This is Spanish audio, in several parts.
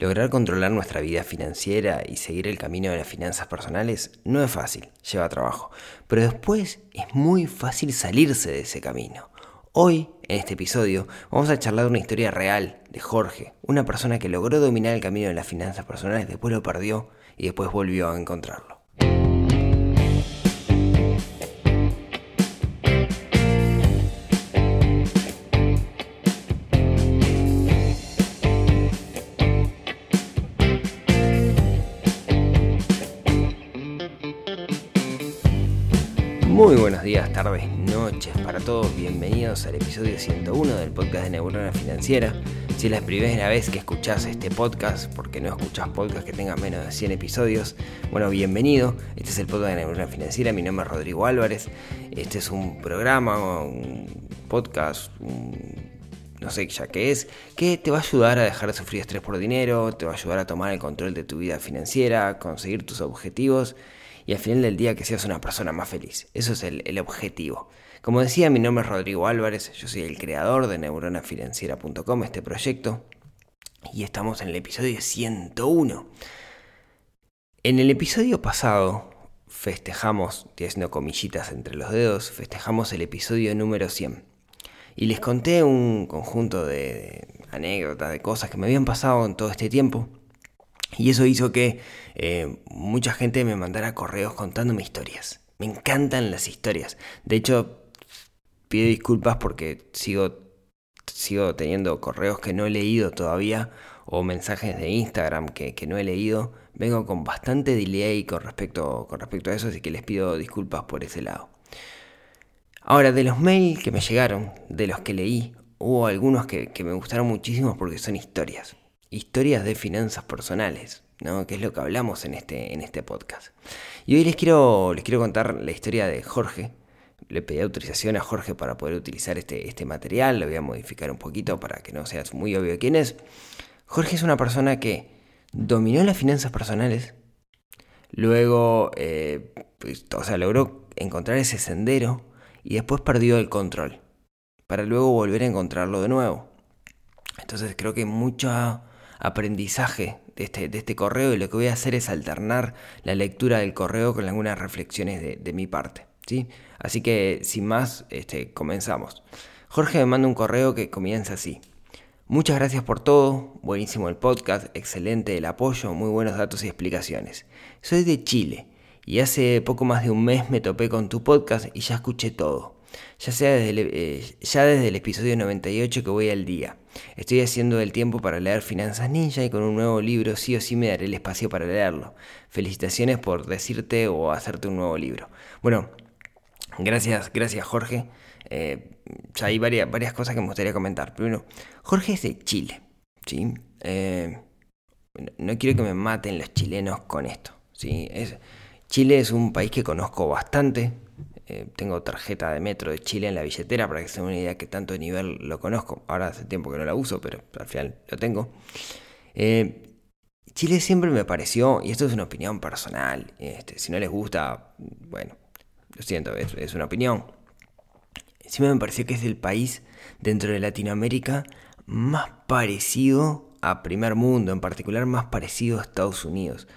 Lograr controlar nuestra vida financiera y seguir el camino de las finanzas personales no es fácil, lleva trabajo, pero después es muy fácil salirse de ese camino. Hoy, en este episodio, vamos a charlar de una historia real de Jorge, una persona que logró dominar el camino de las finanzas personales, después lo perdió y después volvió a encontrarlo. Días, tardes, noches para todos. Bienvenidos al episodio 101 del podcast de Neurona Financiera. Si es la primera vez que escuchás este podcast, porque no escuchás podcast que tengan menos de 100 episodios, bueno, bienvenido. Este es el podcast de Neurona Financiera. Mi nombre es Rodrigo Álvarez. Este es un programa, un podcast, no sé ya qué es, que te va a ayudar a dejar de sufrir estrés por dinero, te va a ayudar a tomar el control de tu vida financiera, conseguir tus objetivos y al final del día que seas una persona más feliz. Eso es el, objetivo. Como decía, mi nombre es Rodrigo Álvarez, yo soy el creador de neuronafinanciera.com, este proyecto, y estamos en el episodio 101. En el episodio pasado festejamos, haciendo comillitas entre los dedos, festejamos el episodio número 100. Y les conté un conjunto de anécdotas, de cosas que me habían pasado en todo este tiempo. Y eso hizo que eh, mucha gente me mandara correos contándome historias. Me encantan las historias. De hecho, pido disculpas porque sigo, sigo teniendo correos que no he leído todavía o mensajes de Instagram que, no he leído. Vengo con bastante delay con respecto, con respecto a eso, así que les pido disculpas por ese lado. Ahora, de los mails que me llegaron, de los que leí, hubo algunos que me gustaron muchísimo porque son historias historias de finanzas personales, ¿no? que es lo que hablamos en este, en este podcast. Y hoy les quiero, les quiero contar la historia de Jorge. Le pedí autorización a Jorge para poder utilizar este, este material, lo voy a modificar un poquito para que no sea muy obvio quién es. Jorge es una persona que dominó las finanzas personales, luego, eh, pues, o sea, logró encontrar ese sendero y después perdió el control, para luego volver a encontrarlo de nuevo. Entonces creo que mucha aprendizaje de este, de este correo y lo que voy a hacer es alternar la lectura del correo con algunas reflexiones de, mi parte. ¿sí? Así que sin más, este, comenzamos. Jorge me manda un correo que comienza así. Muchas gracias por todo, buenísimo el podcast, excelente el apoyo, muy buenos datos y explicaciones. Soy de Chile y hace poco más de un mes me topé con tu podcast y ya escuché todo ya sea desde el, eh, ya desde el episodio 98 que voy al día. Estoy haciendo el tiempo para leer Finanzas Ninja y con un nuevo libro sí o sí me daré el espacio para leerlo. Felicitaciones por decirte o hacerte un nuevo libro. Bueno, gracias, gracias Jorge. Eh, ya hay varias, varias cosas que me gustaría comentar. Primero, Jorge es de Chile. ¿sí? Eh, no quiero que me maten los chilenos con esto. ¿sí? Chile es un país que conozco bastante, eh, tengo tarjeta de metro de Chile en la billetera para que se den una idea que tanto nivel lo conozco. Ahora hace tiempo que no la uso, pero al final lo tengo. Eh, Chile siempre me pareció, y esto es una opinión personal, este, si no les gusta, bueno, lo siento, es, una opinión. Siempre me pareció que es el país dentro de Latinoamérica más parecido a primer mundo, en particular más parecido a Estados Unidos.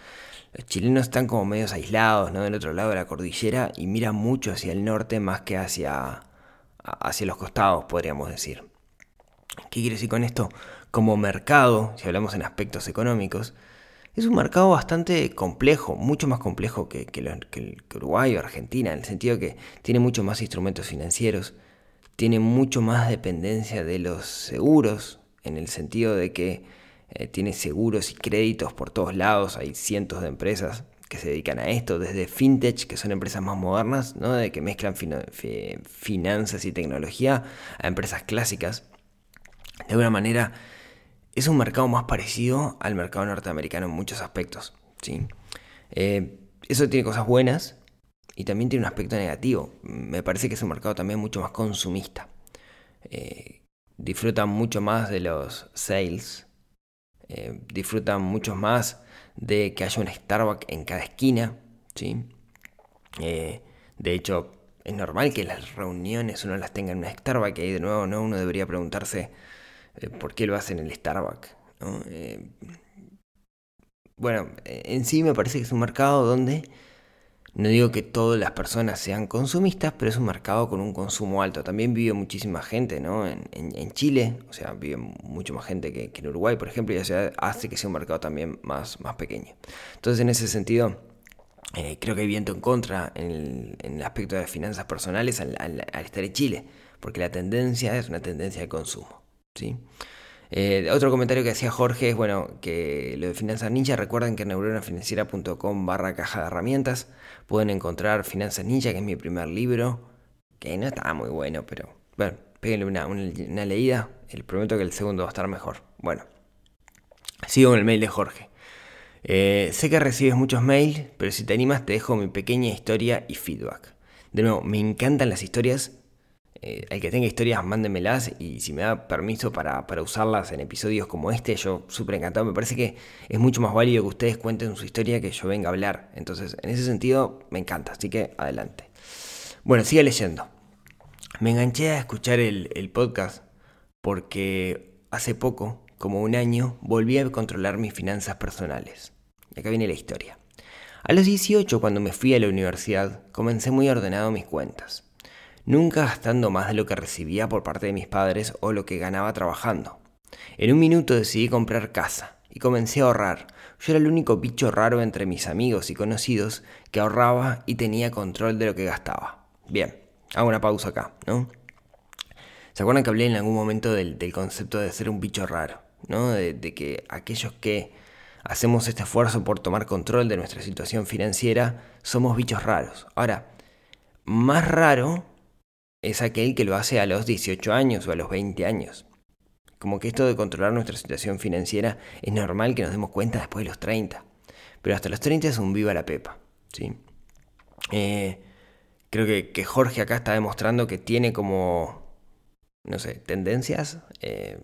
Los chilenos están como medios aislados, ¿no? Del otro lado de la cordillera y miran mucho hacia el norte más que hacia, hacia los costados, podríamos decir. ¿Qué quiere decir con esto? Como mercado, si hablamos en aspectos económicos, es un mercado bastante complejo, mucho más complejo que, que, Uruguay o Argentina, en el sentido que tiene mucho más instrumentos financieros, tiene mucho más dependencia de los seguros, en el sentido de que eh, tiene seguros y créditos por todos lados, hay cientos de empresas que se dedican a esto, desde fintech, que son empresas más modernas, ¿no? de que mezclan finanzas y tecnología, a empresas clásicas. De alguna manera, es un mercado más parecido al mercado norteamericano en muchos aspectos. ¿sí? Eh, eso tiene cosas buenas y también tiene un aspecto negativo. Me parece que es un mercado también mucho más consumista. Eh, disfrutan mucho más de los sales, eh, disfrutan mucho más de que haya un Starbucks en cada esquina. ¿sí? Eh, de hecho, es normal que las reuniones uno las tenga en una Starbucks y ahí de nuevo ¿no? uno debería preguntarse eh, por qué lo hacen en el Starbucks. bueno, en sí me parece que es un mercado donde no digo que todas las personas sean consumistas, pero es un mercado con un consumo alto. También vive muchísima gente, ¿no? En, Chile, o sea, vive mucho más gente que, en Uruguay, por ejemplo, y hace que sea un mercado también más, más pequeño. Entonces, en ese sentido, eh, creo que hay viento en contra en el, aspecto de finanzas personales al, al, estar en Chile, porque la tendencia es una tendencia de consumo, ¿sí? Eh, otro comentario que hacía Jorge es, bueno, que lo de Finanzas Ninja, recuerden que en neuronafinanciera.com barra caja de herramientas pueden encontrar Finanzas Ninja, que es mi primer libro, que no está muy bueno, pero bueno, péguenle una, una, leída, el prometo que el segundo va a estar mejor. Bueno, sigo con el mail de Jorge. Eh, sé que recibes muchos mails, pero si te animas te dejo mi pequeña historia y feedback. De nuevo, me encantan las historias el eh, que tenga historias, mándenmelas y si me da permiso para, usarlas en episodios como este, yo súper encantado. Me parece que es mucho más válido que ustedes cuenten su historia que yo venga a hablar. Entonces, en ese sentido, me encanta. Así que adelante. Bueno, sigue leyendo. Me enganché a escuchar el, el podcast porque hace poco, como un año, volví a controlar mis finanzas personales. Y acá viene la historia. A los 18, cuando me fui a la universidad, comencé muy ordenado mis cuentas nunca gastando más de lo que recibía por parte de mis padres o lo que ganaba trabajando. En un minuto decidí comprar casa y comencé a ahorrar. Yo era el único bicho raro entre mis amigos y conocidos que ahorraba y tenía control de lo que gastaba. Bien, hago una pausa acá, ¿no? ¿Se acuerdan que hablé en algún momento del, concepto de ser un bicho raro? ¿no? De, de que aquellos que hacemos este esfuerzo por tomar control de nuestra situación financiera somos bichos raros. Ahora, más raro es aquel que lo hace a los 18 años o a los 20 años. Como que esto de controlar nuestra situación financiera es normal que nos demos cuenta después de los 30. Pero hasta los 30 es un viva la pepa. ¿sí? Eh, creo que, Jorge acá está demostrando que tiene como, no sé, tendencias eh,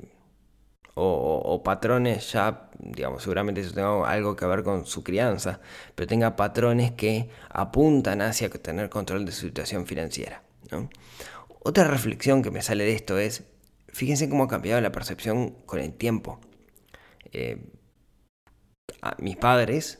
o, patrones ya, digamos, seguramente eso tenga algo que ver con su crianza, pero tenga patrones que apuntan hacia tener control de su situación financiera. Otra reflexión que me sale de esto es, fíjense cómo ha cambiado la percepción con el tiempo. Eh, mis padres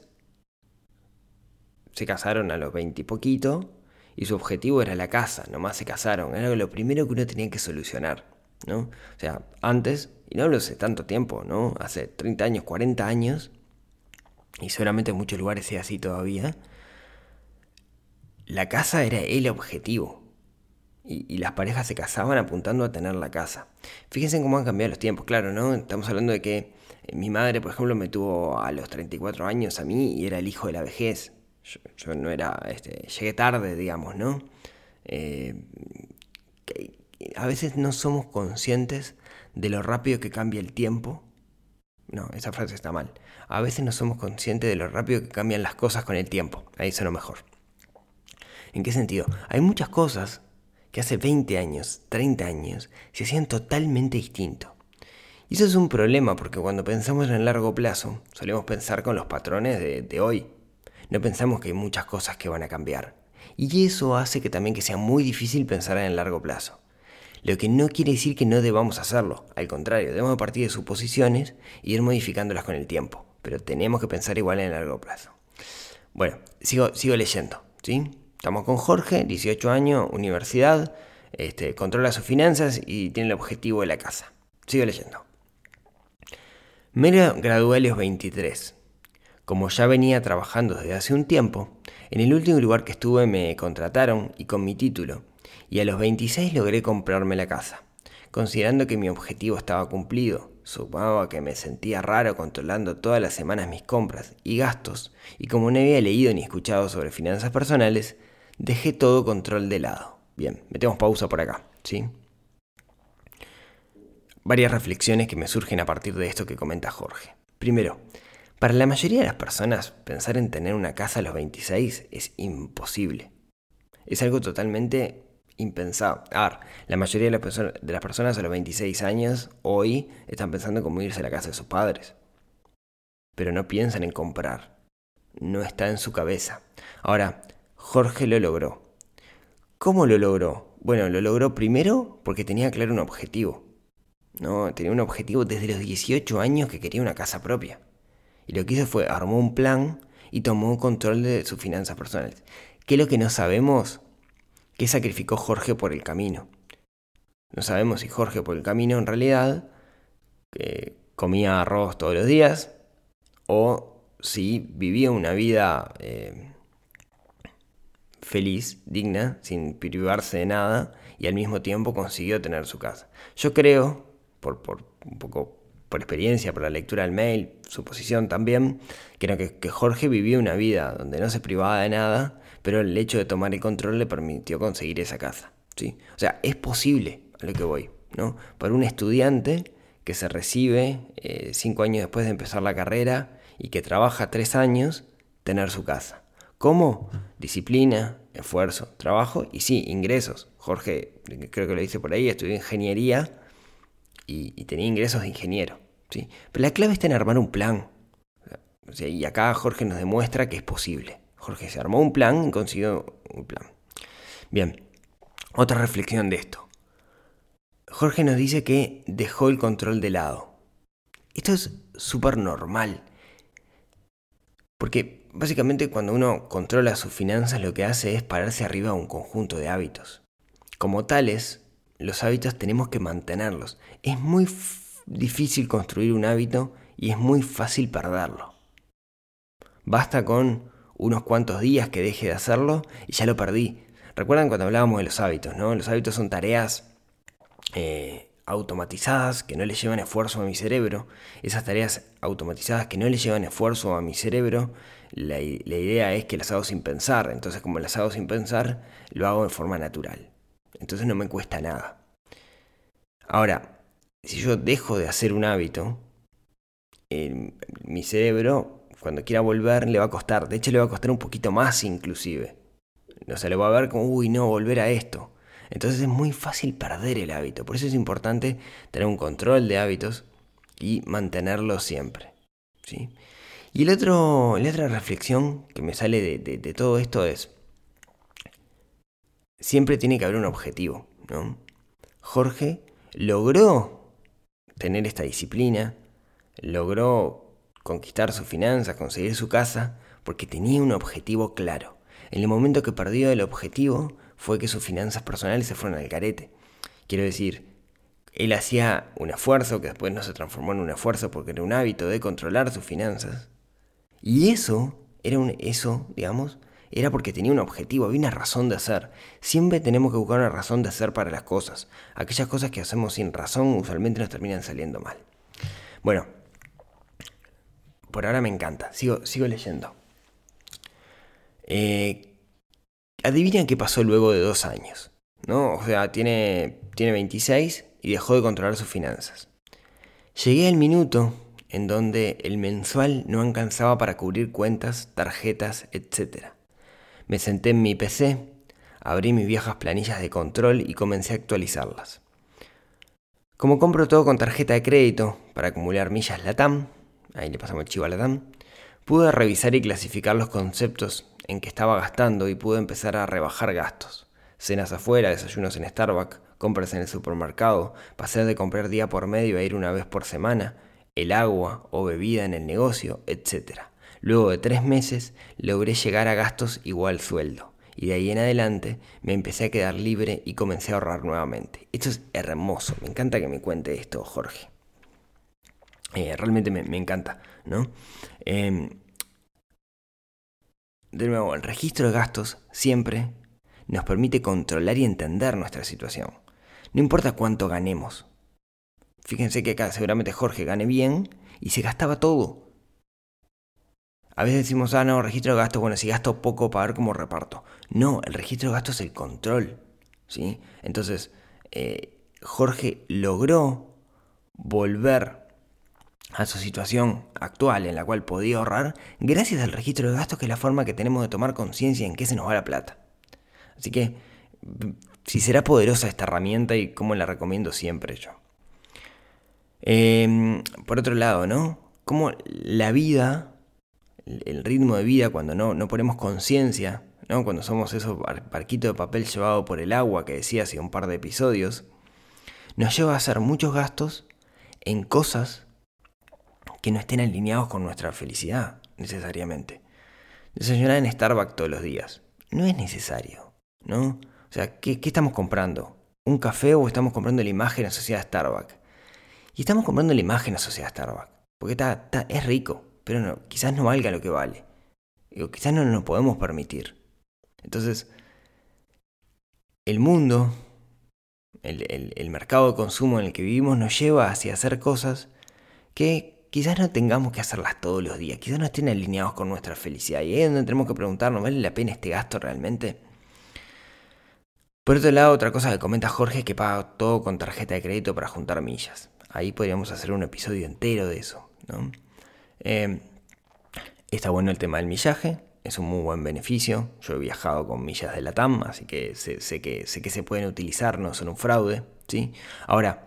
se casaron a los 20 y poquito y su objetivo era la casa, nomás se casaron, era lo primero que uno tenía que solucionar, ¿no? O sea, antes, y no hablo hace tanto tiempo, ¿no? Hace 30 años, 40 años, y seguramente en muchos lugares sea así todavía, la casa era el objetivo, y, las parejas se casaban apuntando a tener la casa. Fíjense cómo han cambiado los tiempos, claro, ¿no? Estamos hablando de que eh, mi madre, por ejemplo, me tuvo a los 34 años a mí y era el hijo de la vejez. Yo, no era, este, llegué tarde, digamos, ¿no? Eh, a veces no somos conscientes de lo rápido que cambia el tiempo. No, esa frase está mal. A veces no somos conscientes de lo rápido que cambian las cosas con el tiempo. Ahí lo mejor. ¿En qué sentido? Hay muchas cosas que hace 20 años, 30 años, se hacían totalmente distinto. Y eso es un problema porque cuando pensamos en largo plazo, solemos pensar con los patrones de, hoy. No pensamos que hay muchas cosas que van a cambiar. Y eso hace que también que sea muy difícil pensar en el largo plazo. Lo que no quiere decir que no debamos hacerlo. Al contrario, debemos partir de suposiciones e ir modificándolas con el tiempo. Pero tenemos que pensar igual en el largo plazo. Bueno, sigo, sigo leyendo. ¿sí? Estamos con Jorge, 18 años, universidad, este, controla sus finanzas y tiene el objetivo de la casa. Sigo leyendo. Me gradué a los 23. Como ya venía trabajando desde hace un tiempo, en el último lugar que estuve me contrataron y con mi título, y a los 26 logré comprarme la casa. Considerando que mi objetivo estaba cumplido, Supongo que me sentía raro controlando todas las semanas mis compras y gastos, y como no había leído ni escuchado sobre finanzas personales, dejé todo control de lado. Bien, metemos pausa por acá, ¿sí? Varias reflexiones que me surgen a partir de esto que comenta Jorge. Primero, para la mayoría de las personas, pensar en tener una casa a los 26 es imposible. Es algo totalmente impensado. A ver, la mayoría de las, de las personas a los 26 años hoy están pensando en cómo irse a la casa de sus padres. Pero no piensan en comprar. No está en su cabeza. Ahora, Jorge lo logró. ¿Cómo lo logró? Bueno, lo logró primero porque tenía claro un objetivo. No, tenía un objetivo desde los 18 años que quería una casa propia. Y lo que hizo fue armó un plan y tomó control de sus finanzas personales. ¿Qué es lo que no sabemos? ¿Qué sacrificó Jorge por el camino? No sabemos si Jorge por el camino en realidad comía arroz todos los días o si vivía una vida eh, feliz, digna, sin privarse de nada y al mismo tiempo consiguió tener su casa. Yo creo, por, un poco por experiencia, por la lectura del mail, suposición también, creo que, que Jorge vivió una vida donde no se privaba de nada, pero el hecho de tomar el control le permitió conseguir esa casa. ¿sí? O sea, es posible a lo que voy. ¿no? Para un estudiante que se recibe eh, cinco años después de empezar la carrera y que trabaja tres años, tener su casa. ¿Cómo? Disciplina, esfuerzo, trabajo y sí, ingresos. Jorge, creo que lo dice por ahí, estudió ingeniería y, tenía ingresos de ingeniero. ¿sí? Pero la clave está en armar un plan. y acá Jorge nos demuestra que es posible. Jorge se armó un plan y consiguió un plan. Bien, otra reflexión de esto. Jorge nos dice que dejó el control de lado. Esto es súper normal. Porque básicamente cuando uno controla sus finanzas lo que hace es pararse arriba de un conjunto de hábitos. Como tales, los hábitos tenemos que mantenerlos. Es muy difícil construir un hábito y es muy fácil perderlo. Basta con unos cuantos días que deje de hacerlo y ya lo perdí. Recuerdan cuando hablábamos de los hábitos, ¿no? Los hábitos son tareas eh, automatizadas que no le llevan esfuerzo a mi cerebro. Esas tareas automatizadas que no le llevan esfuerzo a mi cerebro, la, idea es que las hago sin pensar. Entonces como las hago sin pensar, lo hago de forma natural. Entonces no me cuesta nada. Ahora, si yo dejo de hacer un hábito, mi cerebro cuando quiera volver le va a costar, de hecho le va a costar un poquito más inclusive. O sea, le va a ver como, uy, no, volver a esto. Entonces es muy fácil perder el hábito. Por eso es importante tener un control de hábitos y mantenerlo siempre. ¿sí? Y el otro, la otra reflexión que me sale de, de, todo esto es, siempre tiene que haber un objetivo. ¿no? Jorge logró tener esta disciplina, logró conquistar sus finanzas, conseguir su casa, porque tenía un objetivo claro. En el momento que perdió el objetivo fue que sus finanzas personales se fueron al carete. Quiero decir, él hacía un esfuerzo que después no se transformó en un esfuerzo porque era un hábito de controlar sus finanzas. Y eso era un eso, digamos, era porque tenía un objetivo, había una razón de hacer. Siempre tenemos que buscar una razón de hacer para las cosas. Aquellas cosas que hacemos sin razón usualmente nos terminan saliendo mal. Bueno, por ahora me encanta. Sigo, sigo leyendo. Eh, adivinen qué pasó luego de dos años. ¿no? O sea, tiene, tiene 26 y dejó de controlar sus finanzas. Llegué al minuto en donde el mensual no alcanzaba para cubrir cuentas, tarjetas, etc. Me senté en mi PC, abrí mis viejas planillas de control y comencé a actualizarlas. Como compro todo con tarjeta de crédito para acumular millas LATAM, ahí le pasamos el chivo a la pude revisar y clasificar los conceptos en que estaba gastando y pude empezar a rebajar gastos. Cenas afuera, desayunos en Starbucks, compras en el supermercado, pasar de comprar día por medio a ir una vez por semana, el agua o bebida en el negocio, etc. Luego de tres meses logré llegar a gastos igual sueldo y de ahí en adelante me empecé a quedar libre y comencé a ahorrar nuevamente. Esto es hermoso, me encanta que me cuente esto, Jorge. Eh, realmente me, encanta, ¿no? Em, de nuevo, el registro de gastos siempre nos permite controlar y entender nuestra situación. No importa cuánto ganemos. Fíjense que acá seguramente Jorge gane bien y se gastaba todo. A veces decimos, ah, no, registro de gastos, bueno, si gasto poco para ver cómo reparto. No, el registro de gastos es el control. ¿sí? Entonces, eh, Jorge logró volver a su situación actual en la cual podía ahorrar gracias al registro de gastos que es la forma que tenemos de tomar conciencia en qué se nos va la plata. Así que si será poderosa esta herramienta y cómo la recomiendo siempre yo. Em, por otro lado, ¿no? Como la vida, el ritmo de vida cuando no, no ponemos conciencia, ¿no? Cuando somos esos barquitos de papel llevado por el agua que decía hace un par de episodios, nos lleva a hacer muchos gastos en cosas que no estén alineados con nuestra felicidad, necesariamente. Desayunar en Starbucks todos los días. No es necesario, ¿no? O sea, ¿qué, estamos comprando? ¿Un café o estamos comprando la imagen asociada a Starbucks? Y estamos comprando la imagen asociada a Starbucks. Porque está, es rico, pero no, quizás no valga lo que vale. O quizás no nos podemos permitir. Entonces, el mundo, el, el mercado de consumo en el que vivimos nos lleva hacia hacer cosas que quizás no tengamos que hacerlas todos los días, quizás no estén alineados con nuestra felicidad. Y ahí es donde tenemos que preguntarnos, ¿vale la pena este gasto realmente? Por otro lado, otra cosa que comenta Jorge es que paga todo con tarjeta de crédito para juntar millas. Ahí podríamos hacer un episodio entero de eso. ¿no? Eh, está bueno el tema del millaje, es un muy buen beneficio. Yo he viajado con millas de la TAM, así que sé, que sé que se pueden utilizar, no son un fraude. ¿sí? Ahora,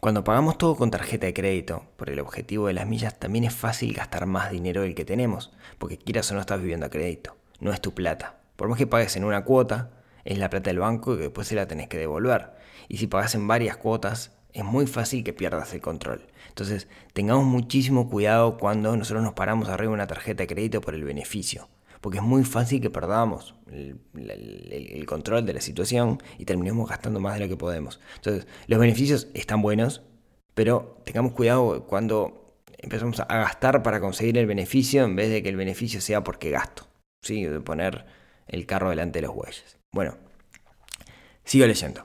cuando pagamos todo con tarjeta de crédito, por el objetivo de las millas, también es fácil gastar más dinero del que tenemos, porque quieras o no estás viviendo a crédito, no es tu plata. Por más que pagues en una cuota, es la plata del banco que después se la tenés que devolver. Y si pagas en varias cuotas, es muy fácil que pierdas el control. Entonces, tengamos muchísimo cuidado cuando nosotros nos paramos arriba de una tarjeta de crédito por el beneficio porque es muy fácil que perdamos el, control de la situación y terminemos gastando más de lo que podemos. Entonces, los beneficios están buenos, pero tengamos cuidado cuando empezamos a gastar para conseguir el beneficio en vez de que el beneficio sea porque gasto, ¿sí? de poner el carro delante de los bueyes. Bueno, sigo leyendo.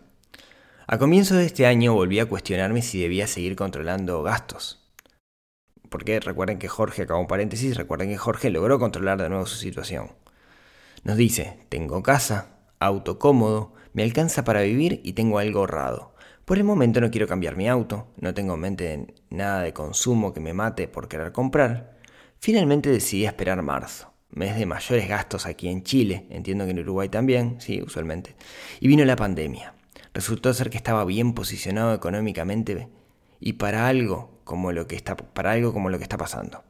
A comienzo de este año volví a cuestionarme si debía seguir controlando gastos porque recuerden que Jorge, acabó un paréntesis, recuerden que Jorge logró controlar de nuevo su situación. Nos dice, tengo casa, auto cómodo, me alcanza para vivir y tengo algo ahorrado. Por el momento no quiero cambiar mi auto, no tengo en mente nada de consumo que me mate por querer comprar. Finalmente decidí esperar marzo, mes de mayores gastos aquí en Chile, entiendo que en Uruguay también, sí, usualmente. Y vino la pandemia. Resultó ser que estaba bien posicionado económicamente y para algo como lo que está, para algo como lo que está pasando.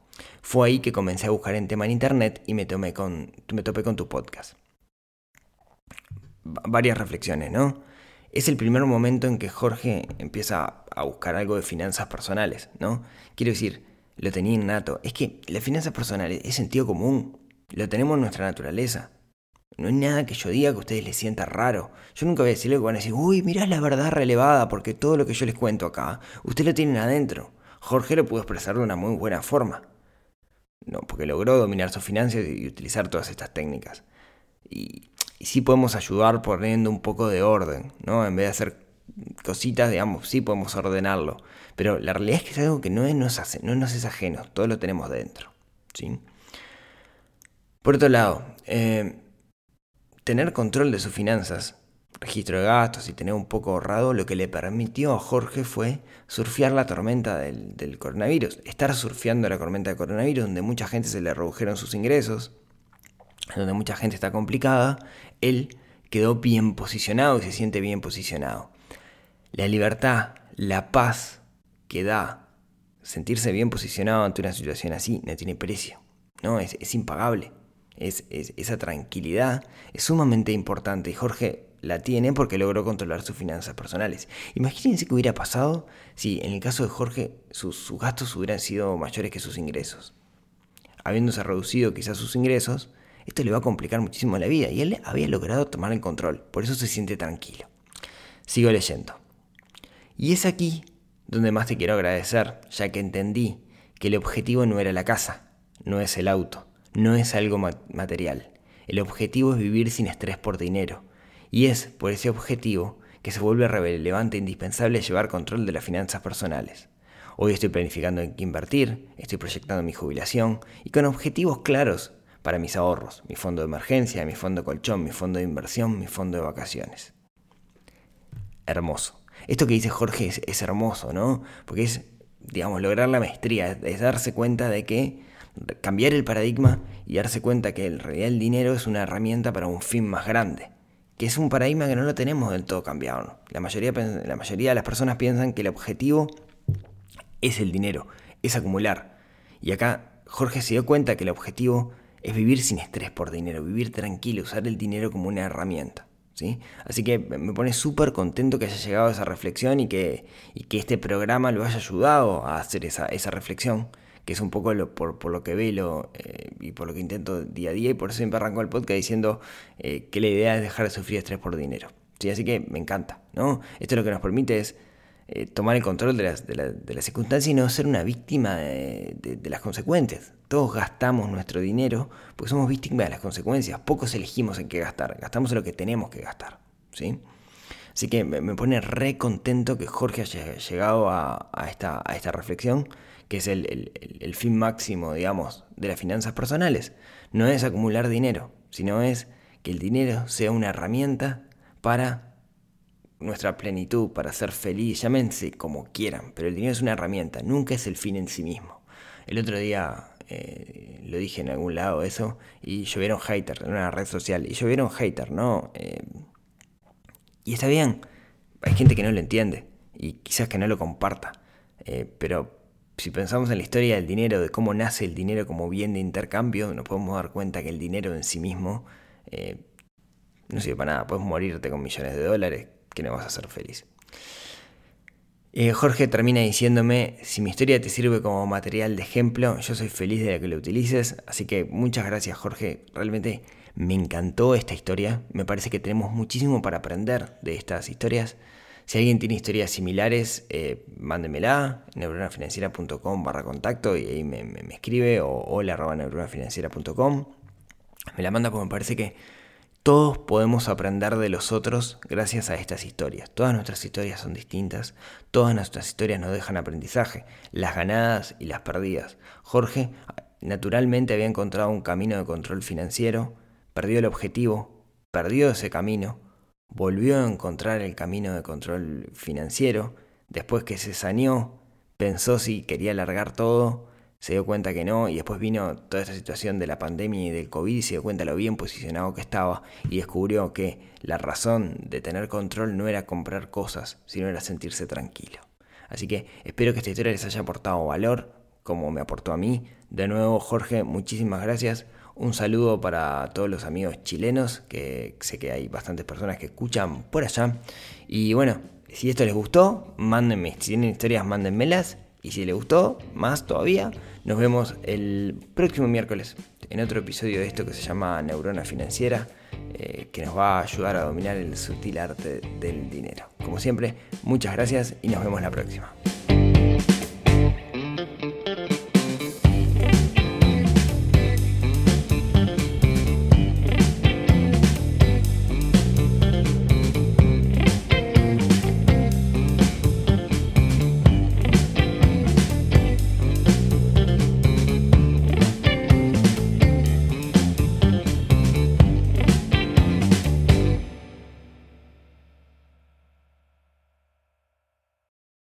Fue ahí que comencé a buscar en tema en internet y me, tomé con, me topé con tu podcast. varias reflexiones, ¿no? Es el primer momento en que Jorge empieza a buscar algo de finanzas personales, ¿no? Quiero decir, lo tenía innato. Es que las finanzas personales es sentido común. Lo tenemos en nuestra naturaleza. No hay nada que yo diga que a ustedes les sienta raro. Yo nunca voy a decirle que van a decir, uy, mirá la verdad relevada, porque todo lo que yo les cuento acá, ustedes lo tienen adentro. Jorge lo pudo expresar de una muy buena forma. No, porque logró dominar sus finanzas y utilizar todas estas técnicas. Y, sí podemos ayudar poniendo un poco de orden, ¿no? En vez de hacer cositas, digamos, sí podemos ordenarlo. Pero la realidad es que es algo que no, es, nos, hace, no nos es ajeno, todo lo tenemos dentro. ¿sí? Por otro lado, eh, tener control de sus finanzas registro de gastos y tener un poco ahorrado, lo que le permitió a Jorge fue surfear la tormenta del, coronavirus. Estar surfeando la tormenta del coronavirus, donde mucha gente se le redujeron sus ingresos, donde mucha gente está complicada, él quedó bien posicionado y se siente bien posicionado. La libertad, la paz que da sentirse bien posicionado ante una situación así no tiene precio, ¿no? Es impagable. Es, es, esa tranquilidad es sumamente importante y Jorge la tiene porque logró controlar sus finanzas personales. Imagínense qué hubiera pasado si en el caso de Jorge sus, gastos hubieran sido mayores que sus ingresos. Habiéndose reducido quizás sus ingresos, esto le va a complicar muchísimo la vida y él había logrado tomar el control, por eso se siente tranquilo. Sigo leyendo. Y es aquí donde más te quiero agradecer, ya que entendí que el objetivo no era la casa, no es el auto, no es algo material. El objetivo es vivir sin estrés por dinero, y es por ese objetivo que se vuelve relevante e indispensable llevar control de las finanzas personales. Hoy estoy planificando en qué invertir, estoy proyectando mi jubilación y con objetivos claros para mis ahorros, mi fondo de emergencia, mi fondo colchón, mi fondo de inversión, mi fondo de vacaciones. Hermoso. Esto que dice Jorge es, hermoso, ¿no? Porque es, digamos, lograr la maestría, es darse cuenta de que cambiar el paradigma y darse cuenta que en realidad el dinero es una herramienta para un fin más grande que es un paradigma que no lo tenemos del todo cambiado. La, mayoría, la mayoría de las personas piensan que el objetivo es el dinero, es acumular. Y acá Jorge se dio cuenta que el objetivo es vivir sin estrés por dinero, vivir tranquilo, usar el dinero como una herramienta. ¿sí? Así que me pone súper contento que haya llegado a esa reflexión y que, y que este programa lo haya ayudado a hacer esa, esa reflexión que es un poco por, lo que veo eh, y por lo que intento día a día, y por eso siempre arranco el podcast diciendo eh, que la idea es dejar de sufrir estrés por dinero. ¿sí? Así que me encanta, ¿no? Esto lo que nos permite es eh, tomar el control de las, de, las circunstancias y no ser una víctima de, de, las consecuencias. Todos gastamos nuestro dinero porque somos víctimas de las consecuencias. Pocos elegimos en qué gastar, gastamos en lo que tenemos que gastar, ¿sí? Así que me, pone re contento que Jorge haya llegado a, esta, reflexión, que es el, fin máximo, digamos, de las finanzas personales. No es acumular dinero, sino es que el dinero sea una herramienta para nuestra plenitud, para ser feliz, llámense como quieran, pero el dinero es una herramienta, nunca es el fin en sí mismo. El otro día eh, lo dije en algún lado eso, y llovieron haters en una red social, y llovieron haters, ¿no? Eh, y está bien, hay gente que no lo entiende y quizás que no lo comparta. Eh, pero si pensamos en la historia del dinero, de cómo nace el dinero como bien de intercambio, nos podemos dar cuenta que el dinero en sí mismo eh, no sirve para nada. Puedes morirte con millones de dólares que no vas a ser feliz. Eh, Jorge termina diciéndome, si mi historia te sirve como material de ejemplo, yo soy feliz de que lo utilices, así que muchas gracias Jorge, realmente me encantó esta historia, me parece que tenemos muchísimo para aprender de estas historias. Si alguien tiene historias similares, eh, mándemela, neuronafinanciera.com barra contacto y ahí me, escribe o hola arroba neuronafinanciera.com. Me la manda porque me parece que todos podemos aprender de los otros gracias a estas historias. Todas nuestras historias son distintas, todas nuestras historias nos dejan aprendizaje, las ganadas y las perdidas. Jorge naturalmente había encontrado un camino de control financiero, perdió el objetivo, perdió ese camino, volvió a encontrar el camino de control financiero, después que se saneó, pensó si quería alargar todo, se dio cuenta que no y después vino toda esta situación de la pandemia y del COVID y se dio cuenta lo bien posicionado que estaba y descubrió que la razón de tener control no era comprar cosas, sino era sentirse tranquilo. Así que espero que esta historia les haya aportado valor, como me aportó a mí. De nuevo, Jorge, muchísimas gracias. Un saludo para todos los amigos chilenos, que sé que hay bastantes personas que escuchan por allá. Y bueno, si esto les gustó, mándenme. Si tienen historias, mándenmelas. Y si les gustó, más todavía, nos vemos el próximo miércoles en otro episodio de esto que se llama Neurona Financiera, eh, que nos va a ayudar a dominar el sutil arte del dinero. Como siempre, muchas gracias y nos vemos la próxima.